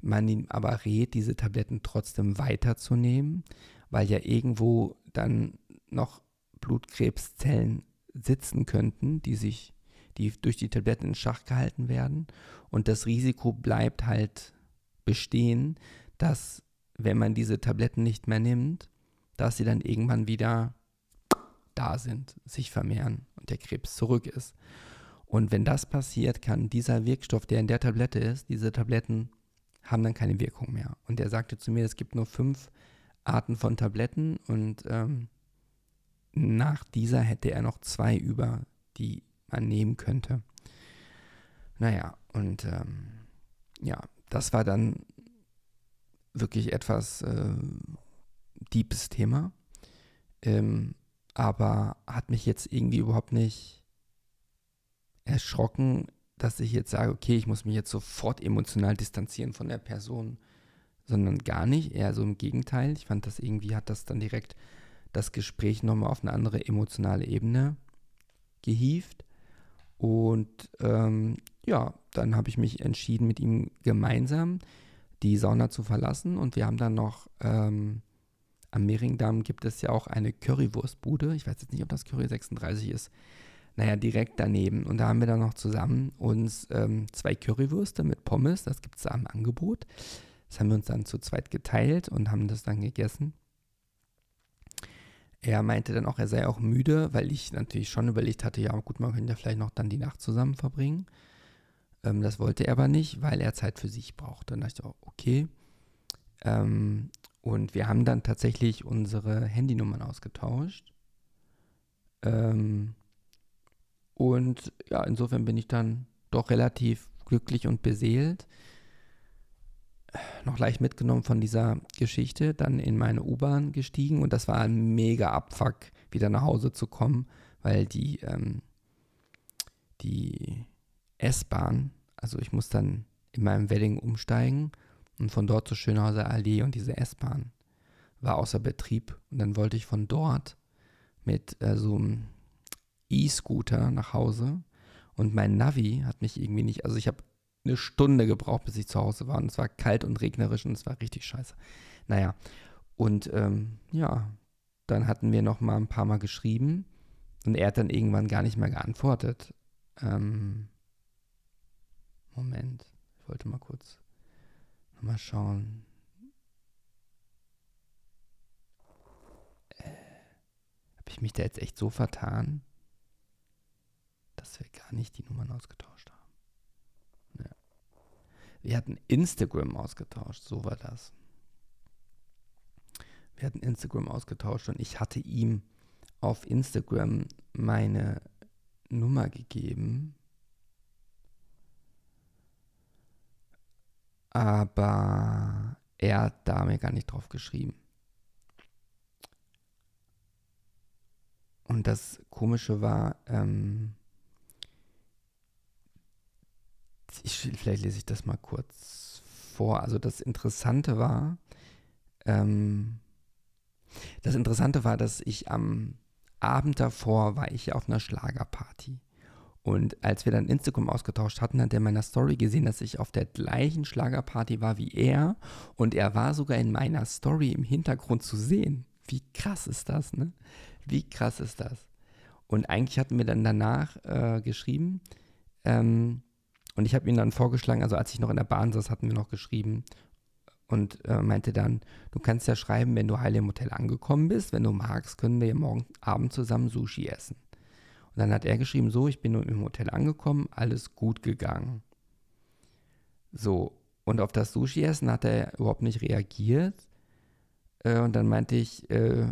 Man ihm aber rät, diese Tabletten trotzdem weiterzunehmen, weil ja irgendwo dann noch Blutkrebszellen sitzen könnten, die sich, die durch die Tabletten in Schach gehalten werden. Und das Risiko bleibt halt bestehen, dass wenn man diese Tabletten nicht mehr nimmt, dass sie dann irgendwann wieder da sind, sich vermehren und der Krebs zurück ist. Und wenn das passiert, kann dieser Wirkstoff, der in der Tablette ist, diese Tabletten haben dann keine Wirkung mehr. Und er sagte zu mir, es gibt nur fünf Arten von Tabletten und ähm, nach dieser hätte er noch zwei über, die man nehmen könnte. Naja, und ähm, ja, das war dann wirklich etwas äh, deepes Thema, ähm, aber hat mich jetzt irgendwie überhaupt nicht erschrocken, dass ich jetzt sage, okay, ich muss mich jetzt sofort emotional distanzieren von der Person, sondern gar nicht, eher so im Gegenteil. Ich fand das irgendwie, hat das dann direkt das Gespräch nochmal auf eine andere emotionale Ebene gehievt. Und ähm, ja, dann habe ich mich entschieden, mit ihm gemeinsam die Sauna zu verlassen. Und wir haben dann noch ähm, am Mehringdamm gibt es ja auch eine Currywurstbude. Ich weiß jetzt nicht, ob das Curry 36 ist. Naja, direkt daneben. Und da haben wir dann noch zusammen uns ähm, zwei Currywürste mit Pommes, das gibt es da im Angebot. Das haben wir uns dann zu zweit geteilt und haben das dann gegessen. Er meinte dann auch, er sei auch müde, weil ich natürlich schon überlegt hatte, ja gut, man könnte ja vielleicht noch dann die Nacht zusammen verbringen. Ähm, das wollte er aber nicht, weil er Zeit für sich brauchte. Dann dachte ich auch, okay. Ähm, und wir haben dann tatsächlich unsere Handynummern ausgetauscht. Ähm, und ja, insofern bin ich dann doch relativ glücklich und beseelt. Noch leicht mitgenommen von dieser Geschichte, dann in meine U-Bahn gestiegen und das war ein mega Abfuck, wieder nach Hause zu kommen, weil die, ähm, die S-Bahn, also ich muss dann in meinem Wedding umsteigen und von dort zur Schönhauser Allee und diese S-Bahn war außer Betrieb und dann wollte ich von dort mit äh, so einem E-Scooter nach Hause und mein Navi hat mich irgendwie nicht, also ich habe eine Stunde gebraucht, bis ich zu Hause war und es war kalt und regnerisch und es war richtig scheiße. Naja, und ähm, ja, dann hatten wir noch mal ein paar Mal geschrieben und er hat dann irgendwann gar nicht mehr geantwortet. Ähm, Moment, ich wollte mal kurz mal schauen. Äh, Habe ich mich da jetzt echt so vertan? Dass wir gar nicht die Nummern ausgetauscht haben. Ja. Wir hatten Instagram ausgetauscht, so war das. Wir hatten Instagram ausgetauscht und ich hatte ihm auf Instagram meine Nummer gegeben. Aber er hat da mir gar nicht drauf geschrieben. Und das Komische war, ähm, ich, vielleicht lese ich das mal kurz vor. Also das Interessante war, ähm, das Interessante war, dass ich am Abend davor war ich auf einer Schlagerparty. Und als wir dann Instagram ausgetauscht hatten, hat er in meiner Story gesehen, dass ich auf der gleichen Schlagerparty war wie er. Und er war sogar in meiner Story im Hintergrund zu sehen. Wie krass ist das, ne? Wie krass ist das? Und eigentlich hatten wir dann danach äh, geschrieben, ähm, und ich habe ihm dann vorgeschlagen, also als ich noch in der Bahn saß, hatten wir noch geschrieben und äh, meinte dann, du kannst ja schreiben, wenn du heil im Hotel angekommen bist, wenn du magst, können wir morgen Abend zusammen Sushi essen. Und dann hat er geschrieben, so, ich bin nun im Hotel angekommen, alles gut gegangen. So, und auf das Sushi-Essen hat er überhaupt nicht reagiert. Äh, und dann meinte ich, äh,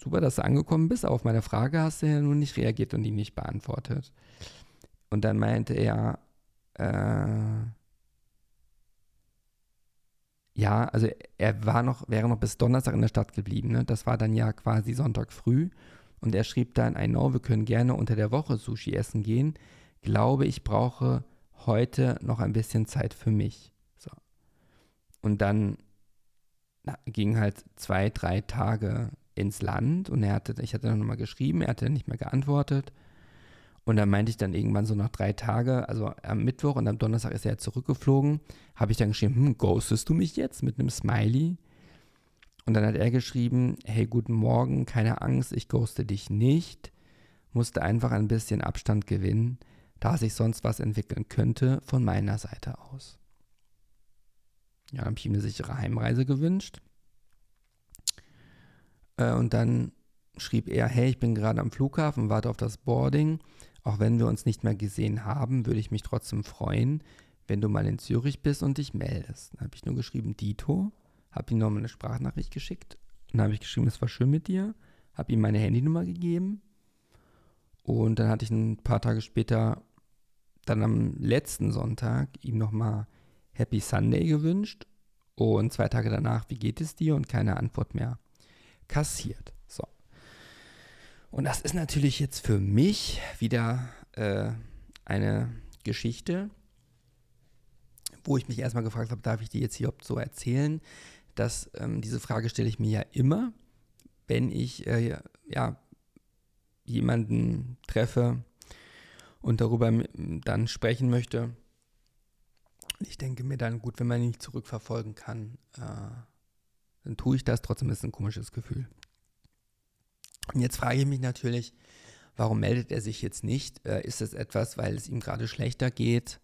super, dass du angekommen bist, aber auf meine Frage hast du ja nun nicht reagiert und die nicht beantwortet. Und dann meinte er, äh, ja, also er war noch, wäre noch bis Donnerstag in der Stadt geblieben. Ne? Das war dann ja quasi Sonntag früh. Und er schrieb dann, I know, wir können gerne unter der Woche Sushi essen gehen. Glaube, ich brauche heute noch ein bisschen Zeit für mich. So. Und dann na, ging halt zwei, drei Tage ins Land und er hatte, ich hatte dann nochmal geschrieben, er hatte nicht mehr geantwortet. Und dann meinte ich dann irgendwann so nach drei Tagen, also am Mittwoch und am Donnerstag ist er ja zurückgeflogen, habe ich dann geschrieben, hm, ghostest du mich jetzt mit einem Smiley? Und dann hat er geschrieben, hey, guten Morgen, keine Angst, ich ghoste dich nicht, musste einfach ein bisschen Abstand gewinnen, da sich sonst was entwickeln könnte von meiner Seite aus. Ja, habe ich ihm eine sichere Heimreise gewünscht. Äh, und dann schrieb er, hey, ich bin gerade am Flughafen, warte auf das Boarding. Auch wenn wir uns nicht mehr gesehen haben, würde ich mich trotzdem freuen, wenn du mal in Zürich bist und dich meldest. Dann habe ich nur geschrieben, Dito, habe ihm nochmal eine Sprachnachricht geschickt. Dann habe ich geschrieben, es war schön mit dir, habe ihm meine Handynummer gegeben. Und dann hatte ich ein paar Tage später, dann am letzten Sonntag, ihm nochmal Happy Sunday gewünscht. Und zwei Tage danach, wie geht es dir? Und keine Antwort mehr kassiert. Und das ist natürlich jetzt für mich wieder äh, eine Geschichte, wo ich mich erstmal gefragt habe, darf ich die jetzt hier so erzählen? Dass ähm, diese Frage stelle ich mir ja immer, wenn ich äh, ja, jemanden treffe und darüber dann sprechen möchte. Ich denke mir dann, gut, wenn man ihn nicht zurückverfolgen kann, äh, dann tue ich das. Trotzdem ist es ein komisches Gefühl. Und jetzt frage ich mich natürlich, warum meldet er sich jetzt nicht? Äh, ist es etwas, weil es ihm gerade schlechter geht?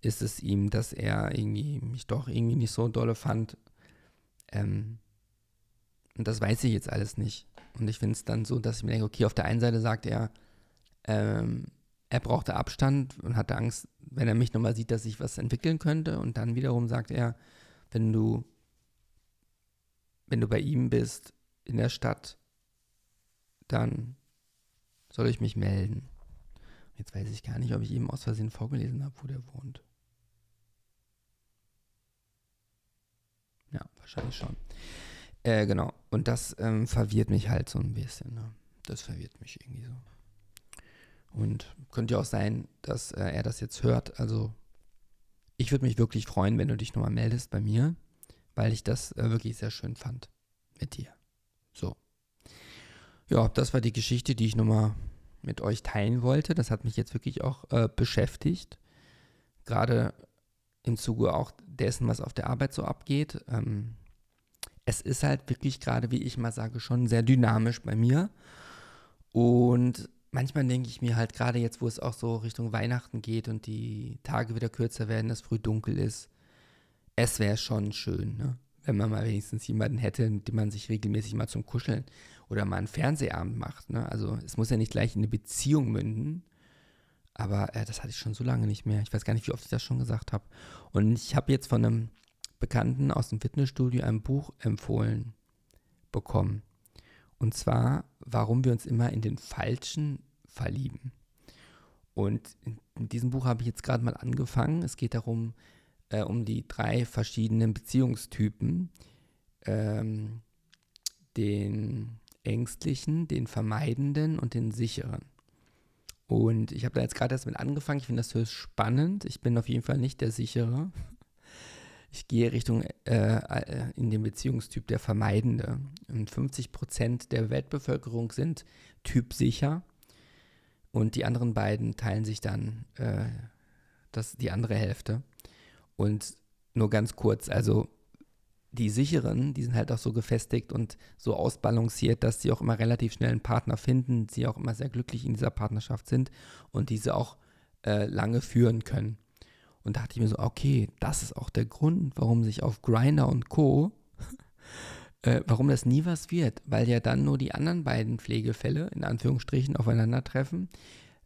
Ist es ihm, dass er irgendwie mich doch irgendwie nicht so dolle fand? Ähm, und das weiß ich jetzt alles nicht. Und ich finde es dann so, dass ich mir denke, okay, auf der einen Seite sagt er, ähm, er brauchte Abstand und hatte Angst, wenn er mich nochmal sieht, dass sich was entwickeln könnte. Und dann wiederum sagt er, wenn du, wenn du bei ihm bist in der Stadt, dann soll ich mich melden. Jetzt weiß ich gar nicht, ob ich ihm aus Versehen vorgelesen habe, wo der wohnt. Ja, wahrscheinlich schon. Äh, genau. Und das ähm, verwirrt mich halt so ein bisschen. Ne? Das verwirrt mich irgendwie so. Und könnte ja auch sein, dass äh, er das jetzt hört. Also, ich würde mich wirklich freuen, wenn du dich nochmal meldest bei mir, weil ich das äh, wirklich sehr schön fand mit dir. So. Ja, das war die Geschichte, die ich nochmal mit euch teilen wollte. Das hat mich jetzt wirklich auch äh, beschäftigt. Gerade im Zuge auch dessen, was auf der Arbeit so abgeht. Ähm, es ist halt wirklich gerade, wie ich mal sage, schon sehr dynamisch bei mir. Und manchmal denke ich mir halt gerade jetzt, wo es auch so Richtung Weihnachten geht und die Tage wieder kürzer werden, dass früh dunkel ist, es wäre schon schön, ne? wenn man mal wenigstens jemanden hätte, mit dem man sich regelmäßig mal zum Kuscheln oder mal einen Fernsehabend macht. Ne? Also es muss ja nicht gleich in eine Beziehung münden, aber äh, das hatte ich schon so lange nicht mehr. Ich weiß gar nicht, wie oft ich das schon gesagt habe. Und ich habe jetzt von einem Bekannten aus dem Fitnessstudio ein Buch empfohlen bekommen. Und zwar, warum wir uns immer in den Falschen verlieben. Und in diesem Buch habe ich jetzt gerade mal angefangen. Es geht darum, äh, um die drei verschiedenen Beziehungstypen. Ähm, den ängstlichen, den vermeidenden und den sicheren. Und ich habe da jetzt gerade erst mit angefangen. Ich finde das höchst spannend. Ich bin auf jeden Fall nicht der sichere. Ich gehe Richtung äh, äh, in den Beziehungstyp der Vermeidende. Und 50 Prozent der Weltbevölkerung sind typsicher und die anderen beiden teilen sich dann äh, das, die andere Hälfte. Und nur ganz kurz, also die sicheren, die sind halt auch so gefestigt und so ausbalanciert, dass sie auch immer relativ schnell einen Partner finden, sie auch immer sehr glücklich in dieser Partnerschaft sind und diese auch äh, lange führen können. Und da dachte ich mir so, okay, das ist auch der Grund, warum sich auf Grinder und Co. äh, warum das nie was wird, weil ja dann nur die anderen beiden Pflegefälle in Anführungsstrichen aufeinandertreffen.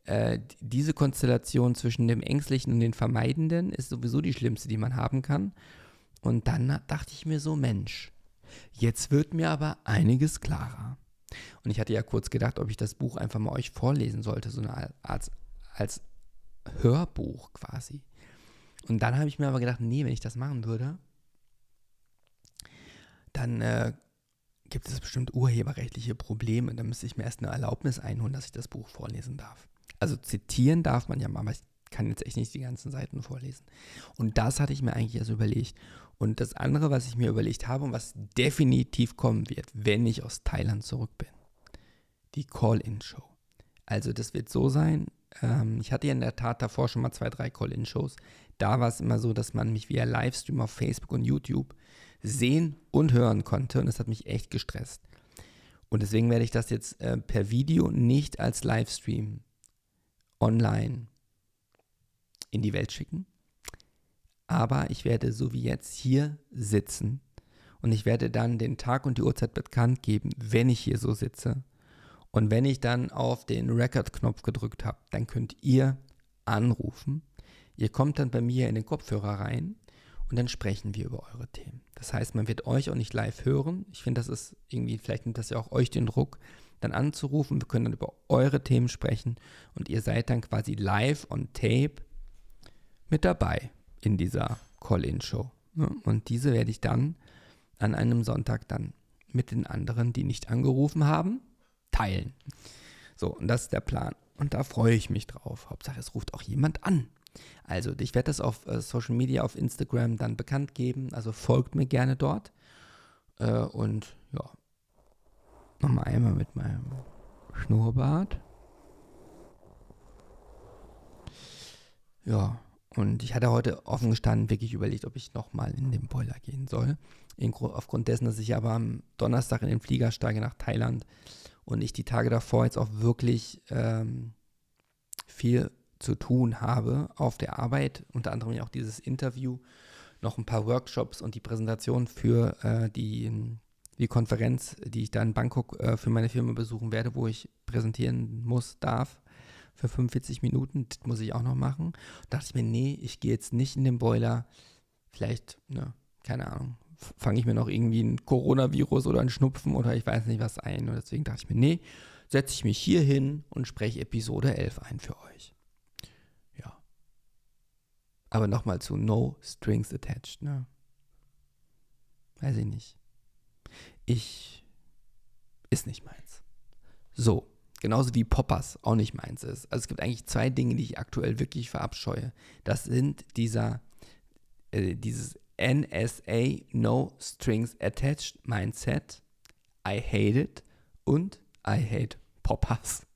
Äh, diese Konstellation zwischen dem Ängstlichen und den Vermeidenden ist sowieso die schlimmste, die man haben kann. Und dann dachte ich mir so, Mensch, jetzt wird mir aber einiges klarer. Und ich hatte ja kurz gedacht, ob ich das Buch einfach mal euch vorlesen sollte, so eine Art als Hörbuch quasi. Und dann habe ich mir aber gedacht, nee, wenn ich das machen würde, dann äh, gibt es bestimmt urheberrechtliche Probleme. Dann müsste ich mir erst eine Erlaubnis einholen, dass ich das Buch vorlesen darf. Also zitieren darf man ja mal, aber ich kann jetzt echt nicht die ganzen Seiten vorlesen. Und das hatte ich mir eigentlich erst überlegt. Und das andere, was ich mir überlegt habe und was definitiv kommen wird, wenn ich aus Thailand zurück bin, die Call-In-Show. Also das wird so sein, ähm, ich hatte ja in der Tat davor schon mal zwei, drei Call-In-Shows. Da war es immer so, dass man mich via Livestream auf Facebook und YouTube sehen und hören konnte und das hat mich echt gestresst. Und deswegen werde ich das jetzt äh, per Video nicht als Livestream online in die Welt schicken. Aber ich werde so wie jetzt hier sitzen und ich werde dann den Tag und die Uhrzeit bekannt geben, wenn ich hier so sitze Und wenn ich dann auf den Record-Knopf gedrückt habe, dann könnt ihr anrufen. Ihr kommt dann bei mir in den Kopfhörer rein und dann sprechen wir über eure Themen. Das heißt, man wird euch auch nicht live hören. Ich finde, das ist irgendwie, vielleicht nimmt das ja auch euch den Druck, dann anzurufen. Wir können dann über eure Themen sprechen und ihr seid dann quasi live on tape mit dabei in dieser Call-In-Show. Und diese werde ich dann an einem Sonntag dann mit den anderen, die nicht angerufen haben, teilen. So, und das ist der Plan. Und da freue ich mich drauf. Hauptsache, es ruft auch jemand an. Also, ich werde das auf äh, Social Media, auf Instagram dann bekannt geben. Also folgt mir gerne dort. Äh, und ja, nochmal einmal mit meinem Schnurrbart. Ja, und ich hatte heute offen gestanden wirklich überlegt, ob ich nochmal in den Boiler gehen soll. In, aufgrund dessen, dass ich aber am Donnerstag in den Flieger steige nach Thailand und ich die Tage davor jetzt auch wirklich ähm, viel zu tun habe auf der Arbeit, unter anderem auch dieses Interview, noch ein paar Workshops und die Präsentation für äh, die, die Konferenz, die ich da in Bangkok äh, für meine Firma besuchen werde, wo ich präsentieren muss, darf für 45 Minuten. Das muss ich auch noch machen. Da dachte ich mir, nee, ich gehe jetzt nicht in den Boiler. Vielleicht, ne, keine Ahnung, fange ich mir noch irgendwie ein Coronavirus oder ein Schnupfen oder ich weiß nicht was ein. Und deswegen dachte ich mir, nee, setze ich mich hier hin und spreche Episode 11 ein für euch. Ja. Aber nochmal zu No Strings Attached, ne? Weiß ich nicht. Ich ist nicht meins. So, Genauso wie Poppers auch nicht meins ist. Also es gibt eigentlich zwei Dinge, die ich aktuell wirklich verabscheue. Das sind dieser, äh, dieses NSA No Strings Attached Mindset. I hate it und I hate Poppers.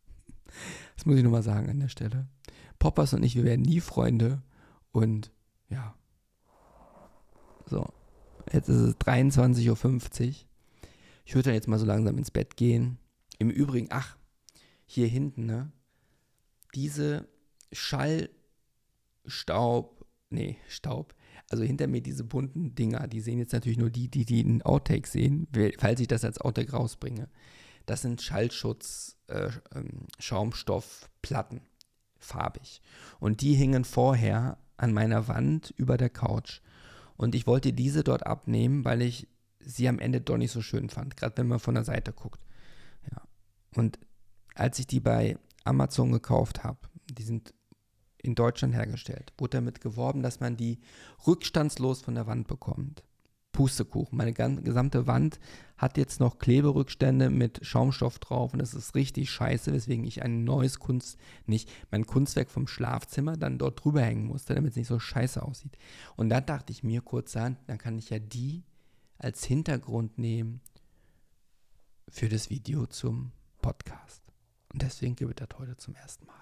Das muss ich nur mal sagen an der Stelle. Poppers und ich, wir werden nie Freunde und ja. So, jetzt ist es 23.50 Uhr. Ich würde dann jetzt mal so langsam ins Bett gehen. Im Übrigen, ach, hier hinten, ne? Diese Schallstaub, nee, Staub, also hinter mir diese bunten Dinger, die sehen jetzt natürlich nur die, die die in Outtake sehen, falls ich das als Outtake rausbringe. Das sind Schallschutz, äh, ähm, Schaumstoffplatten, farbig. Und die hingen vorher an meiner Wand über der Couch. Und ich wollte diese dort abnehmen, weil ich sie am Ende doch nicht so schön fand, gerade wenn man von der Seite guckt. Ja. Und als ich die bei Amazon gekauft habe, die sind in Deutschland hergestellt, wurde damit geworben, dass man die rückstandslos von der Wand bekommt. Pustekuchen. Meine gesamte Wand hat jetzt noch Kleberückstände mit Schaumstoff drauf und das ist richtig scheiße, weswegen ich ein neues Kunst, nicht mein Kunstwerk vom Schlafzimmer dann dort drüber hängen musste, damit es nicht so scheiße aussieht. Und da dachte ich mir kurzerhand, dann kann ich ja die als Hintergrund nehmen für das Video zum Podcast. Und deswegen gewittert heute zum ersten Mal.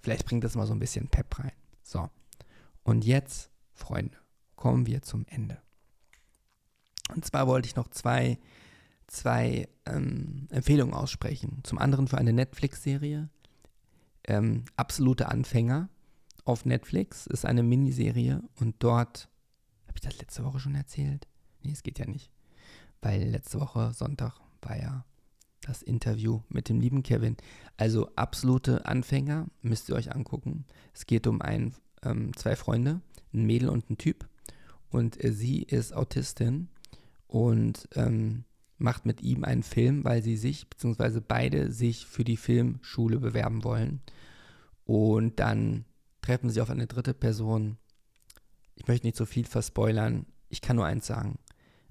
Vielleicht bringt das mal so ein bisschen Pep rein. So. Und jetzt, Freunde, kommen wir zum Ende. Und zwar wollte ich noch zwei, zwei ähm, Empfehlungen aussprechen. Zum anderen für eine Netflix-Serie. Ähm, Absolute Anfänger auf Netflix ist eine Miniserie und dort, habe ich das letzte Woche schon erzählt? Nee, es geht ja nicht. Weil letzte Woche, Sonntag, war ja das Interview mit dem lieben Kevin. Also absolute Anfänger, müsst ihr euch angucken. Es geht um ein, ähm, zwei Freunde, ein Mädel und ein Typ. Und äh, sie ist Autistin und ähm, macht mit ihm einen Film, weil sie sich, beziehungsweise beide sich für die Filmschule bewerben wollen. Und dann treffen sie auf eine dritte Person. Ich möchte nicht so viel verspoilern. Ich kann nur eins sagen.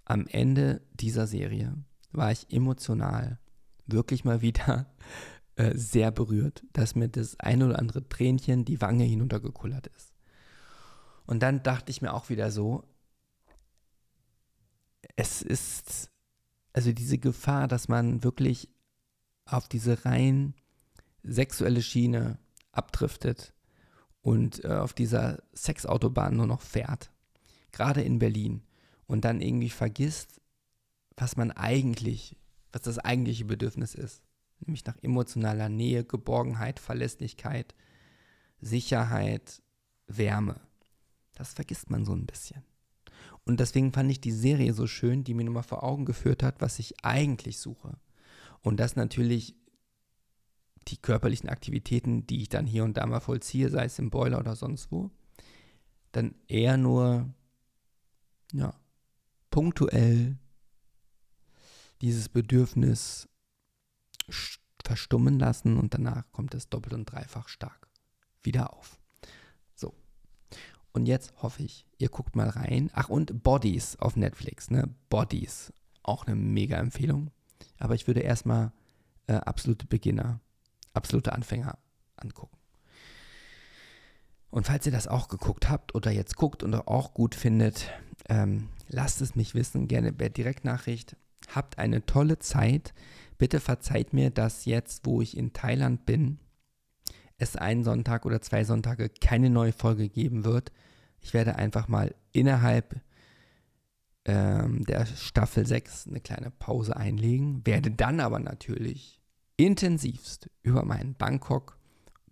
Am Ende dieser Serie war ich emotional wirklich mal wieder äh, sehr berührt, dass mir das ein oder andere Tränchen die Wange hinuntergekullert ist. Und dann dachte ich mir auch wieder so, es ist also diese Gefahr, dass man wirklich auf diese rein sexuelle Schiene abdriftet und äh, auf dieser Sexautobahn nur noch fährt, gerade in Berlin, und dann irgendwie vergisst, was man eigentlich was das eigentliche Bedürfnis ist. Nämlich nach emotionaler Nähe, Geborgenheit, Verlässlichkeit, Sicherheit, Wärme. Das vergisst man so ein bisschen. Und deswegen fand ich die Serie so schön, die mir nochmal vor Augen geführt hat, was ich eigentlich suche. Und das natürlich die körperlichen Aktivitäten, die ich dann hier und da mal vollziehe, sei es im Boiler oder sonst wo, dann eher nur ja, punktuell dieses Bedürfnis verstummen lassen und danach kommt es doppelt und dreifach stark wieder auf. So. Und jetzt hoffe ich, ihr guckt mal rein. Ach, und Bodies auf Netflix, ne? Bodies. Auch eine mega Empfehlung. Aber ich würde erstmal äh, absolute Beginner, absolute Anfänger angucken. Und falls ihr das auch geguckt habt oder jetzt guckt und auch gut findet, ähm, lasst es mich wissen, gerne per Direktnachricht. Habt eine tolle Zeit. Bitte verzeiht mir, dass jetzt, wo ich in Thailand bin, es einen Sonntag oder zwei Sonntage keine neue Folge geben wird. Ich werde einfach mal innerhalb ähm, der Staffel 6 eine kleine Pause einlegen, werde dann aber natürlich intensivst über meinen Bangkok,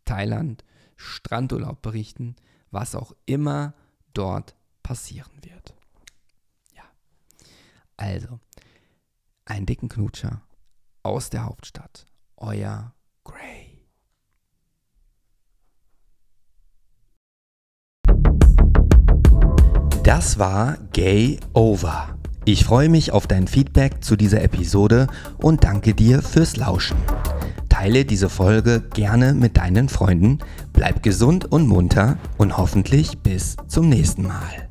Thailand, Strandurlaub berichten, was auch immer dort passieren wird. Ja. Also, einen dicken Knutscher aus der Hauptstadt. Euer Gray. Das war Gay Over. Ich freue mich auf dein Feedback zu dieser Episode und danke dir fürs Lauschen. Teile diese Folge gerne mit deinen Freunden, bleib gesund und munter und hoffentlich bis zum nächsten Mal.